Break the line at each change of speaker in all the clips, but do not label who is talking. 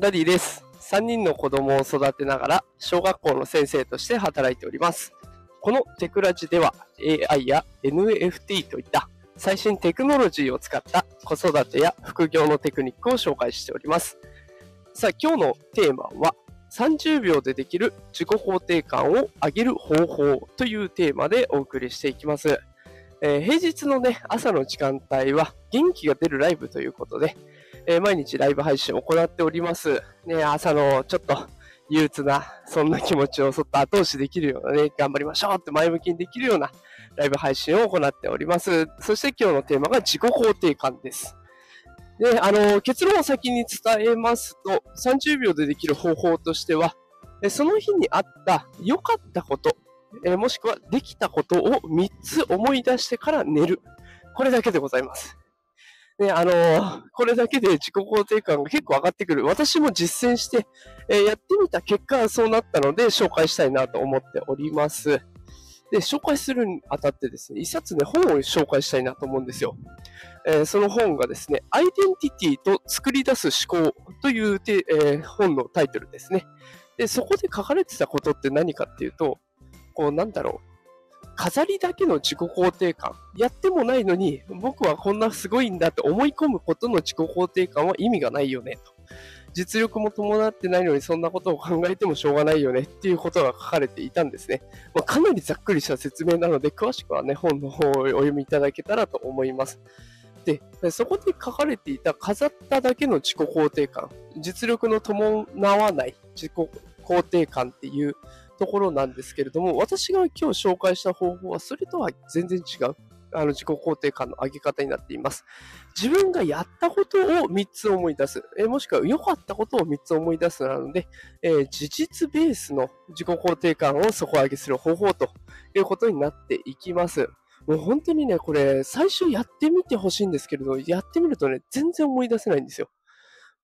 ダディです。3人の子供を育てながら小学校の先生として働いております。このテクラジでは AI や NFT といった最新テクノロジーを使った子育てや副業のテクニックを紹介しております。さあ今日のテーマは30秒でできる自己肯定感を上げる方法というテーマでお送りしていきます。えー、平日のね、朝の時間帯は元気が出るライブということで、えー、毎日ライブ配信を行っております。ね、朝のちょっと憂鬱な、そんな気持ちをそっと後押しできるようなね、頑張りましょうって前向きにできるようなライブ配信を行っております。そして今日のテーマが自己肯定感です。で、あの、結論を先に伝えますと、30秒でできる方法としては、その日にあった良かったこと、え、もしくはできたことを3つ思い出してから寝る。これだけでございます。ね、あのー、これだけで自己肯定感が結構上がってくる。私も実践して、えー、やってみた結果そうなったので紹介したいなと思っております。で、紹介するにあたってですね、一冊ね、本を紹介したいなと思うんですよ。えー、その本がですね、アイデンティティと作り出す思考というて、え、本のタイトルですね。で、そこで書かれてたことって何かっていうと、こう、なんだろう。飾りだけの自己肯定感。やってもないのに、僕はこんなすごいんだって思い込むことの自己肯定感は意味がないよね、と。実力も伴ってないのにそんなことを考えてもしょうがないよねっていうことが書かれていたんですね。まあ、かなりざっくりした説明なので、詳しくはね、本の方をお読みいただけたらと思います。で、そこで書かれていた飾っただけの自己肯定感、実力の伴わない自己肯定感っていうところなんですけれども、私が今日紹介した方法はそれとは全然違う。あの自己肯定感の上げ方になっています。自分がやったことを3つ思い出す。えもしくは良かったことを3つ思い出すなので、えー、事実ベースの自己肯定感を底上げする方法ということになっていきます。もう本当にね、これ最初やってみてほしいんですけれど、やってみるとね、全然思い出せないんですよ。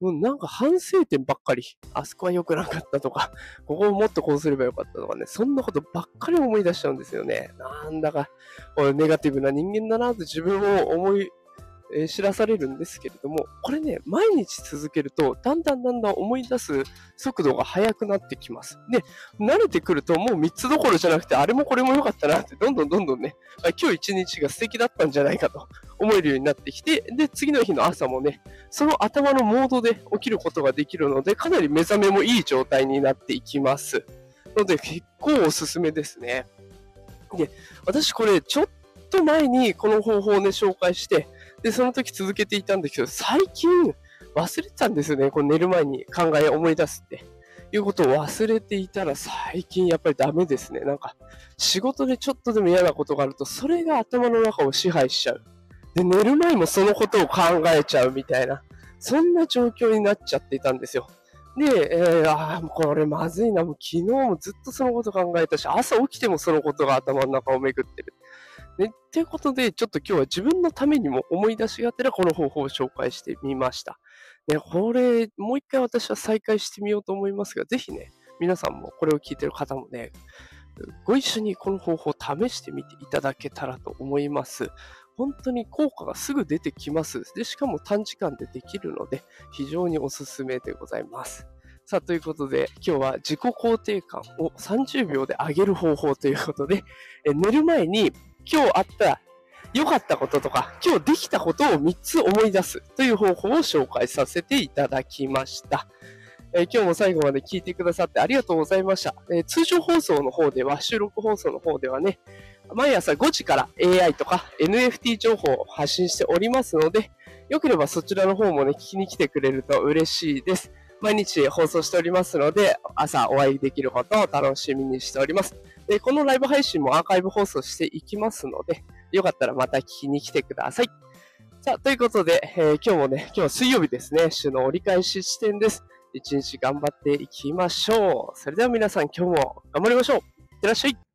もうなんか反省点ばっかり。あそこは良くなかったとか、ここをもっとこうすればよかったとかね、そんなことばっかり思い出しちゃうんですよね。なんだか、ネガティブな人間だなって自分を思いえ知らされるんですけれども、これね、毎日続けると、だんだんだんだん思い出す速度が速くなってきます。で、慣れてくると、もう3つどころじゃなくて、あれもこれも良かったなって、どんどんどんどんね、今日一日が素敵だったんじゃないかと思えるようになってきて、で、次の日の朝もね、その頭のモードで起きることができるので、かなり目覚めもいい状態になっていきます。ので、結構おすすめですね。で、私これ、ちょっと前にこの方法をね、紹介して、で、その時続けていたんだけど、最近忘れてたんですよね。この寝る前に考え思い出すって。いうことを忘れていたら最近やっぱりダメですね。なんか仕事でちょっとでも嫌なことがあるとそれが頭の中を支配しちゃう。で、寝る前もそのことを考えちゃうみたいな、そんな状況になっちゃっていたんですよ。で、えー、ああ、これまずいな。もう昨日もずっとそのこと考えたし、朝起きてもそのことが頭の中を巡ってる。ね、っていうことで、ちょっと今日は自分のためにも思い出しがてらこの方法を紹介してみました。ね、これ、もう一回私は再開してみようと思いますが、ぜひね、皆さんもこれを聞いてる方もね、ご一緒にこの方法を試してみていただけたらと思います。本当に効果がすぐ出てきます。で、しかも短時間でできるので、非常におすすめでございます。さあ、ということで、今日は自己肯定感を30秒で上げる方法ということで、寝る前に今日あった良かったこととか、今日できたことを3つ思い出すという方法を紹介させていただきました。えー、今日も最後まで聞いてくださってありがとうございました。えー、通常放送の方では、収録放送の方ではね、毎朝5時から AI とか NFT 情報を発信しておりますので、よければそちらの方もね、聞きに来てくれると嬉しいです。毎日放送しておりますので、朝お会いできることを楽しみにしております。で、このライブ配信もアーカイブ放送していきますので、よかったらまた聞きに来てください。さあ、ということで、えー、今日もね、今日は水曜日ですね、週の折り返し地点です。一日頑張っていきましょう。それでは皆さん今日も頑張りましょう。いってらっしゃい。